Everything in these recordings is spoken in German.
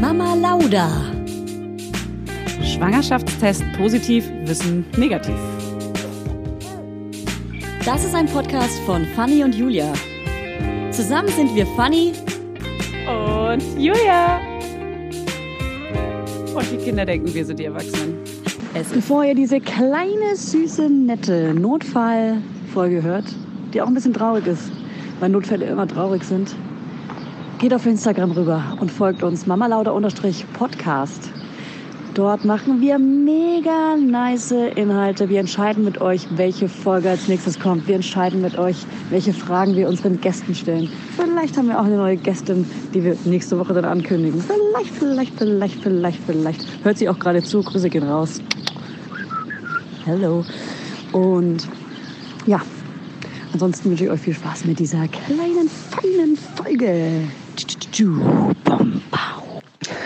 Mama Lauda. Schwangerschaftstest positiv, Wissen negativ. Das ist ein Podcast von Fanny und Julia. Zusammen sind wir Fanny und Julia. Und die Kinder denken, wir sind die Erwachsenen. Es Bevor ihr diese kleine, süße, nette Notfallfolge hört, die auch ein bisschen traurig ist, weil Notfälle immer traurig sind, geht auf Instagram rüber und folgt uns mamalauder-podcast. Dort machen wir mega nice Inhalte. Wir entscheiden mit euch, welche Folge als nächstes kommt. Wir entscheiden mit euch, welche Fragen wir unseren Gästen stellen. Vielleicht haben wir auch eine neue Gästin, die wir nächste Woche dann ankündigen. Vielleicht, vielleicht, vielleicht, vielleicht, vielleicht. Hört sie auch gerade zu. Grüße gehen raus. Hello. Und ja, ansonsten wünsche ich euch viel Spaß mit dieser kleinen, feinen Folge.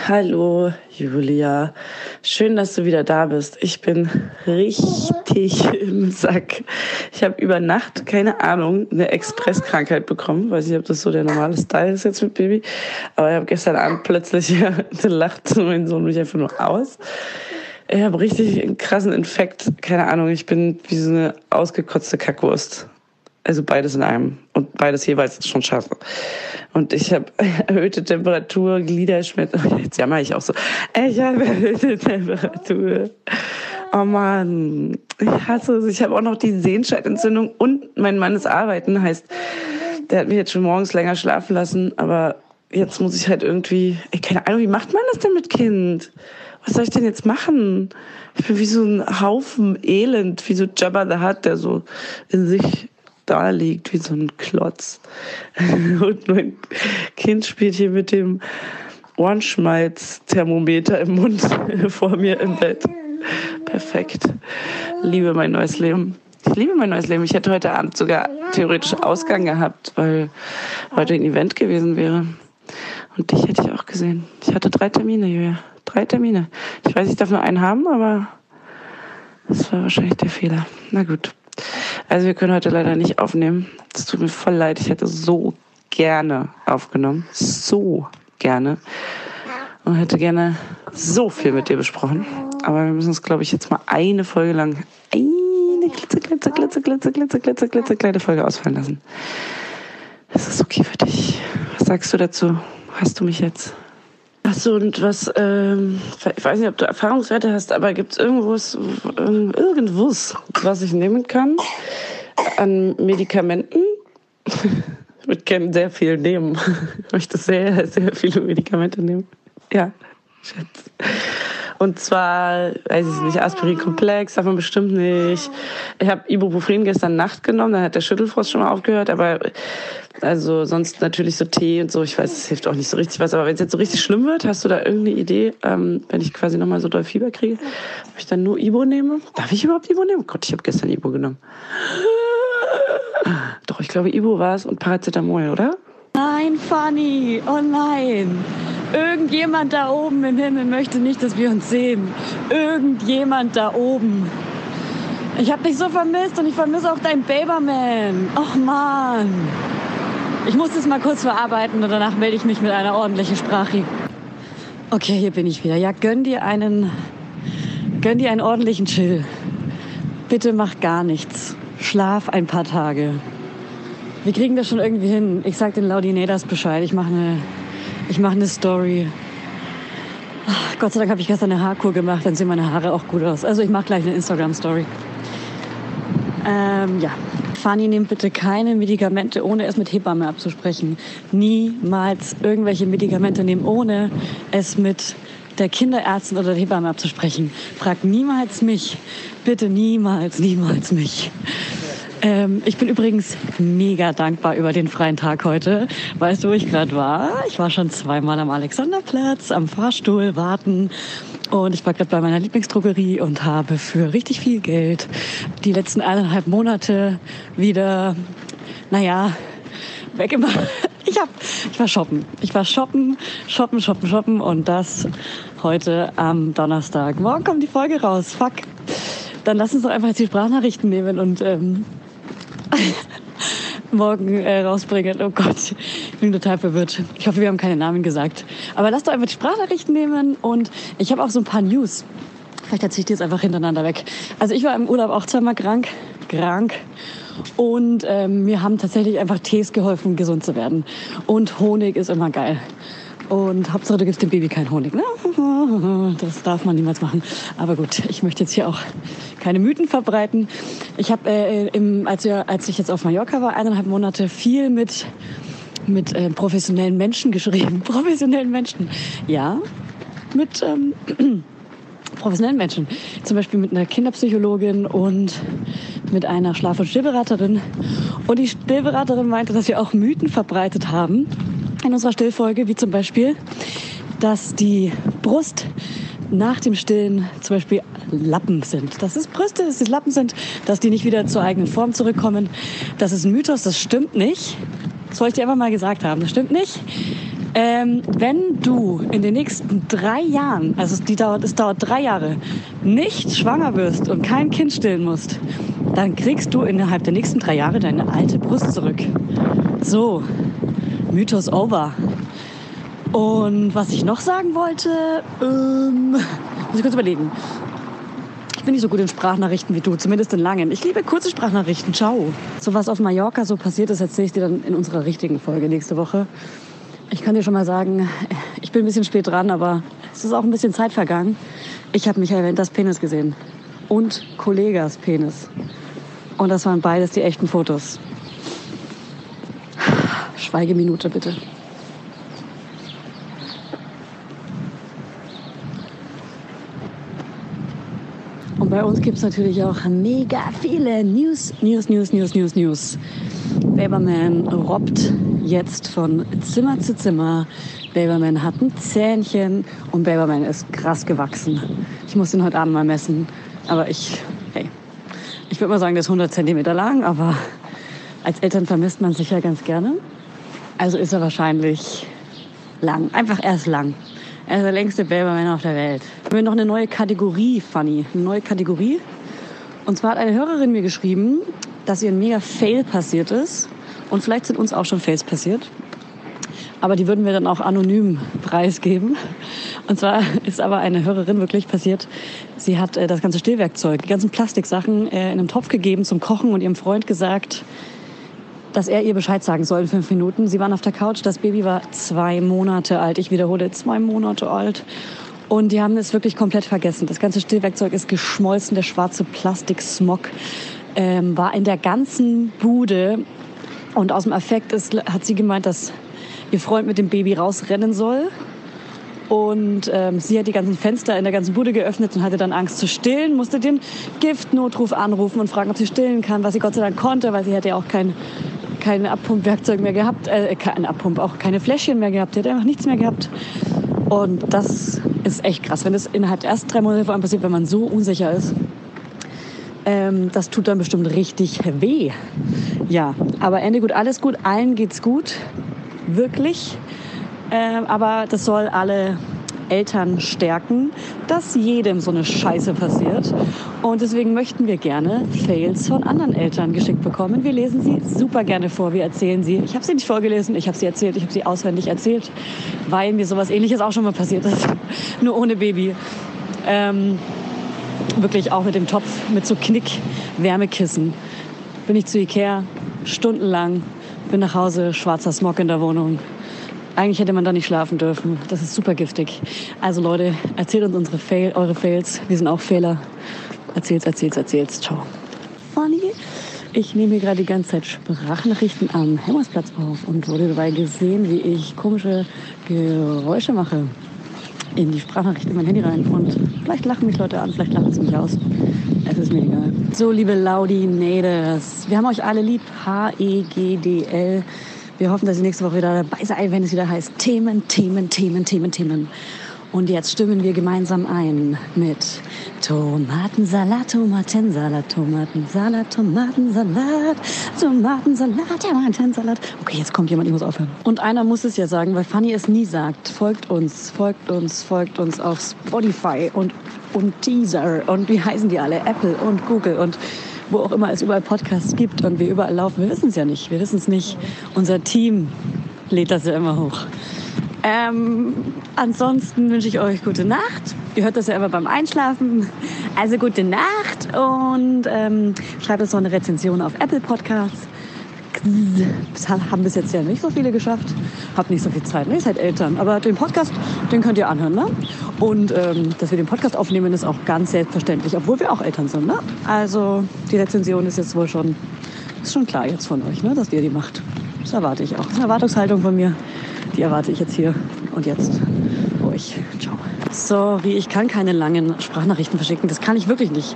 Hallo Julia, schön, dass du wieder da bist. Ich bin richtig im Sack. Ich habe über Nacht, keine Ahnung, eine Expresskrankheit bekommen. Weiß nicht, ob das so der normale Style ist jetzt mit Baby. Aber ich habe gestern Abend plötzlich, ja, lacht mein Sohn mich einfach nur aus. Ich habe richtig einen krassen Infekt. Keine Ahnung, ich bin wie so eine ausgekotzte Kackwurst. Also beides in einem. Und beides jeweils schon schaffe. Und ich habe erhöhte Temperatur, Gliederschmerzen. Jetzt jammer ich auch so. Ich habe erhöhte Temperatur. Oh Mann, ich hasse es. Ich habe auch noch die Sehenscheidentzündung und mein Mann ist arbeiten. Heißt, der hat mich jetzt schon morgens länger schlafen lassen. Aber jetzt muss ich halt irgendwie, ey, keine Ahnung, wie macht man das denn mit Kind? was soll ich denn jetzt machen? Ich bin wie so ein Haufen Elend, wie so Jabba the Hutt, der so in sich da liegt, wie so ein Klotz. Und mein Kind spielt hier mit dem Ohrenschmalz-Thermometer im Mund vor mir im Bett. Perfekt. Liebe mein neues Leben. Ich liebe mein neues Leben. Ich hätte heute Abend sogar theoretisch Ausgang gehabt, weil heute ein Event gewesen wäre. Und dich hätte ich auch gesehen. Ich hatte drei Termine, Julia. Drei Termine. Ich weiß, ich darf nur einen haben, aber das war wahrscheinlich der Fehler. Na gut. Also wir können heute leider nicht aufnehmen. Es tut mir voll leid. Ich hätte so gerne aufgenommen. So gerne. Und hätte gerne so viel mit dir besprochen. Aber wir müssen uns, glaube ich, jetzt mal eine Folge lang eine glitzer, glitzer, glitzer, glitzer, glitzer, glitzer, glitzer kleine Folge ausfallen lassen. Ist das okay für dich? Was sagst du dazu? Hast du mich jetzt? Achso, und was, ähm, ich weiß nicht, ob du Erfahrungswerte hast, aber gibt es irgendwas, irgendwas, was ich nehmen kann an Medikamenten? ich würde gerne sehr viel nehmen. Ich möchte sehr, sehr viele Medikamente nehmen. Ja, Schätze. Und zwar, weiß ich nicht, Aspirin-Komplex, man bestimmt nicht. Ich habe Ibuprofen gestern Nacht genommen, dann hat der Schüttelfrost schon mal aufgehört, aber also sonst natürlich so Tee und so. Ich weiß, es hilft auch nicht so richtig was. Aber wenn es jetzt so richtig schlimm wird, hast du da irgendeine Idee, ähm, wenn ich quasi nochmal so doll Fieber kriege, ob ich dann nur Ibo nehme? Darf ich überhaupt Ibo nehmen? Oh Gott, ich habe gestern Ibo genommen. Doch, ich glaube, Ibo war es und Paracetamol, oder? Nein, Fanny, oh nein. Irgendjemand da oben im Himmel möchte nicht, dass wir uns sehen. Irgendjemand da oben. Ich habe dich so vermisst und ich vermisse auch dein Baberman. Och man. Ich muss das mal kurz verarbeiten und danach melde ich mich mit einer ordentlichen Sprache. Okay, hier bin ich wieder. Ja, gönn dir einen, gönn dir einen ordentlichen Chill. Bitte mach gar nichts. Schlaf ein paar Tage. Wir kriegen das schon irgendwie hin. Ich sag den Laudinators Bescheid. Ich mache eine, ich mache eine Story. Ach, Gott sei Dank habe ich gestern eine Haarkur gemacht, dann sehen meine Haare auch gut aus. Also ich mache gleich eine Instagram-Story. Ähm, ja. Fanny, nehmt bitte keine Medikamente, ohne es mit Hebamme abzusprechen. Niemals irgendwelche Medikamente nehmen, ohne es mit der Kinderärztin oder der Hebamme abzusprechen. Frag niemals mich. Bitte niemals, niemals mich. Ähm, ich bin übrigens mega dankbar über den freien Tag heute. Weißt du, wo ich gerade war? Ich war schon zweimal am Alexanderplatz, am Fahrstuhl warten und ich war gerade bei meiner Lieblingsdrogerie und habe für richtig viel Geld die letzten eineinhalb Monate wieder, naja, weggemacht. Ich, hab, ich war shoppen. Ich war shoppen, shoppen, shoppen, shoppen und das heute am Donnerstag. Morgen kommt die Folge raus. Fuck. Dann lass uns doch einfach jetzt die Sprachnachrichten nehmen und ähm, morgen äh, rausbringen. Oh Gott, ich bin total verwirrt. Ich hoffe, wir haben keine Namen gesagt. Aber lasst doch einfach die Sprachnachrichten nehmen und ich habe auch so ein paar News. Vielleicht erzähle ich die jetzt einfach hintereinander weg. Also ich war im Urlaub auch zweimal krank, krank. Und ähm, mir haben tatsächlich einfach Tees geholfen, gesund zu werden. Und Honig ist immer geil. Und Hauptsache, du gibst dem Baby keinen Honig. Ne? Das darf man niemals machen. Aber gut, ich möchte jetzt hier auch keine Mythen verbreiten. Ich habe, äh, im, als, wir, als ich jetzt auf Mallorca war, eineinhalb Monate viel mit, mit äh, professionellen Menschen geschrieben. professionellen Menschen. Ja, mit ähm, professionellen Menschen. Zum Beispiel mit einer Kinderpsychologin und mit einer Schlaf- und Stillberaterin. Und die Stillberaterin meinte, dass wir auch Mythen verbreitet haben in unserer Stillfolge, wie zum Beispiel, dass die Brust nach dem Stillen zum Beispiel Lappen sind. Dass es Brüste, dass es Lappen sind, dass die nicht wieder zur eigenen Form zurückkommen. Das ist ein Mythos, das stimmt nicht. Das wollte ich dir einfach mal gesagt haben. Das stimmt nicht. Ähm, wenn du in den nächsten drei Jahren, also es, die dauert, es dauert drei Jahre, nicht schwanger wirst und kein Kind stillen musst, dann kriegst du innerhalb der nächsten drei Jahre deine alte Brust zurück. So, Mythos over. Und was ich noch sagen wollte, ähm, muss ich kurz überlegen. Ich bin nicht so gut in Sprachnachrichten wie du, zumindest in langen. Ich liebe kurze Sprachnachrichten. Ciao. So was auf Mallorca so passiert ist, erzähle ich dir dann in unserer richtigen Folge nächste Woche. Ich kann dir schon mal sagen, ich bin ein bisschen spät dran, aber es ist auch ein bisschen Zeit vergangen. Ich habe Michael Wenders Penis gesehen. Und Kollegas Penis. Und das waren beides die echten Fotos. Schweigeminute bitte. Und bei uns gibt es natürlich auch mega viele News, News, News, News, News, News. Baberman robbt jetzt von Zimmer zu Zimmer. Baberman hat ein Zähnchen und Baberman ist krass gewachsen. Ich muss ihn heute Abend mal messen. Aber ich, hey, ich würde mal sagen, der ist 100 Zentimeter lang, aber als Eltern vermisst man sich ja ganz gerne. Also ist er wahrscheinlich lang. Einfach erst lang. Er ist der längste Baberman auf der Welt. Wir haben noch eine neue Kategorie, Funny. Eine neue Kategorie. Und zwar hat eine Hörerin mir geschrieben, dass ihr ein mega Fail passiert ist. Und vielleicht sind uns auch schon Fails passiert. Aber die würden wir dann auch anonym preisgeben. Und zwar ist aber eine Hörerin wirklich passiert. Sie hat äh, das ganze Stillwerkzeug, die ganzen Plastiksachen äh, in einem Topf gegeben zum Kochen und ihrem Freund gesagt, dass er ihr Bescheid sagen soll in fünf Minuten. Sie waren auf der Couch, das Baby war zwei Monate alt. Ich wiederhole, zwei Monate alt. Und die haben es wirklich komplett vergessen. Das ganze Stillwerkzeug ist geschmolzen. Der schwarze Plastiksmog ähm, war in der ganzen Bude. Und aus dem Affekt ist, hat sie gemeint, dass ihr Freund mit dem Baby rausrennen soll. Und ähm, sie hat die ganzen Fenster in der ganzen Bude geöffnet und hatte dann Angst zu stillen, musste den Giftnotruf anrufen und fragen, ob sie stillen kann, was sie Gott sei Dank konnte, weil sie hätte ja auch kein, kein Abpumpwerkzeug mehr gehabt, äh, kein Abpump, auch keine Fläschchen mehr gehabt, sie hat einfach nichts mehr gehabt. Und das ist echt krass, wenn das innerhalb der ersten drei Monate vor allem passiert, wenn man so unsicher ist. Ähm, das tut dann bestimmt richtig weh. Ja, aber Ende gut, alles gut, allen geht's gut, wirklich. Ähm, aber das soll alle Eltern stärken, dass jedem so eine Scheiße passiert. Und deswegen möchten wir gerne Fails von anderen Eltern geschickt bekommen. Wir lesen sie super gerne vor, wir erzählen sie. Ich habe sie nicht vorgelesen, ich habe sie erzählt, ich habe sie auswendig erzählt, weil mir sowas ähnliches auch schon mal passiert ist. Nur ohne Baby. Ähm, wirklich auch mit dem Topf, mit so Knick-Wärmekissen. Bin ich zu Ikea, stundenlang, bin nach Hause, schwarzer Smog in der Wohnung. Eigentlich hätte man da nicht schlafen dürfen. Das ist super giftig. Also Leute, erzählt uns unsere Fail, eure Fails. Wir sind auch Fehler. Erzählt's, erzählt's, erzählt's. Ciao. Funny. Ich nehme hier gerade die ganze Zeit Sprachnachrichten am Helmersplatz auf und wurde dabei gesehen, wie ich komische Geräusche mache in die Sprachnachricht in mein Handy rein. Und vielleicht lachen mich Leute an, vielleicht lachen sie mich aus. Es ist mir egal. So, liebe Laudinators, wir haben euch alle lieb. H-E-G-D-L. Wir hoffen, dass ihr nächste Woche wieder dabei seid, wenn es wieder heißt Themen, Themen, Themen, Themen, Themen. Und jetzt stimmen wir gemeinsam ein mit Tomatensalat, Tomatensalat, Tomatensalat, Tomatensalat, Tomatensalat, Tomatensalat. Okay, jetzt kommt jemand, ich muss aufhören. Und einer muss es ja sagen, weil Fanny es nie sagt. Folgt uns, folgt uns, folgt uns auf Spotify und, und Teaser und wie heißen die alle? Apple und Google und wo auch immer es überall Podcasts gibt und wir überall laufen. Wir wissen es ja nicht. Wir wissen es nicht. Unser Team lädt das ja immer hoch. Ähm, ansonsten wünsche ich euch gute Nacht. Ihr hört das ja immer beim Einschlafen. Also gute Nacht und ähm, schreibt uns noch eine Rezension auf Apple Podcasts. Das haben bis jetzt ja nicht so viele geschafft. Habt nicht so viel Zeit, ne? Ihr seid Eltern. Aber den Podcast, den könnt ihr anhören, ne? Und ähm, dass wir den Podcast aufnehmen, ist auch ganz selbstverständlich, obwohl wir auch Eltern sind, ne? Also die Rezension ist jetzt wohl schon, ist schon klar jetzt von euch, ne? Dass ihr die macht. Das erwarte ich auch. Das ist eine Erwartungshaltung von mir. Die erwarte ich jetzt hier und jetzt euch. Ciao. Sorry, ich kann keine langen Sprachnachrichten verschicken. Das kann ich wirklich nicht.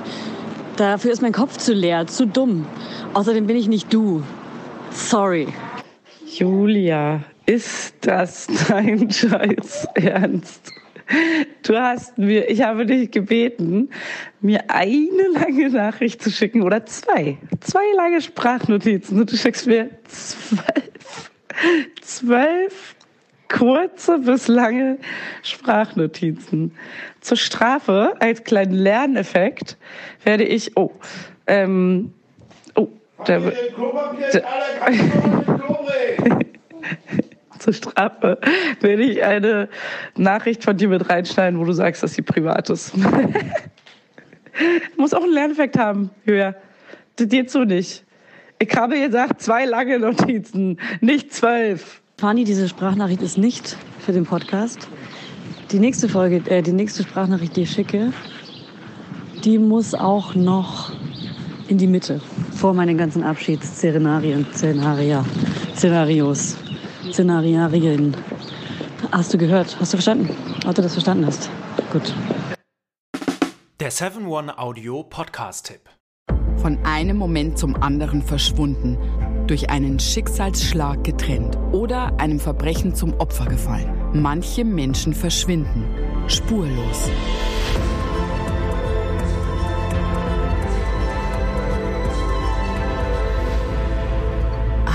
Dafür ist mein Kopf zu leer, zu dumm. Außerdem bin ich nicht du. Sorry. Julia, ist das dein Scheiß Ernst? Du hast mir, ich habe dich gebeten, mir eine lange Nachricht zu schicken oder zwei. Zwei lange Sprachnotizen und du schickst mir zwölf, zwölf kurze bis lange Sprachnotizen. Zur Strafe, als kleinen Lerneffekt, werde ich, oh, ähm, oh, der, der, zur Strafe werde ich eine Nachricht von dir mit reinschneiden, wo du sagst, dass sie privat ist. Muss auch einen Lerneffekt haben, Julia. Dir zu nicht. Ich habe gesagt, zwei lange Notizen, nicht zwölf. Fanny, diese Sprachnachricht ist nicht für den Podcast. Die nächste Folge, äh, die nächste Sprachnachricht, die ich schicke, die muss auch noch in die Mitte vor meinen ganzen Abschiedsszenarien, Szenaria, Szenarios, Szenarien. Hast du gehört? Hast du verstanden? Ob du das verstanden hast? Gut. Der 7-One Audio Podcast-Tipp. Von einem Moment zum anderen verschwunden, durch einen Schicksalsschlag getrennt oder einem Verbrechen zum Opfer gefallen. Manche Menschen verschwinden spurlos.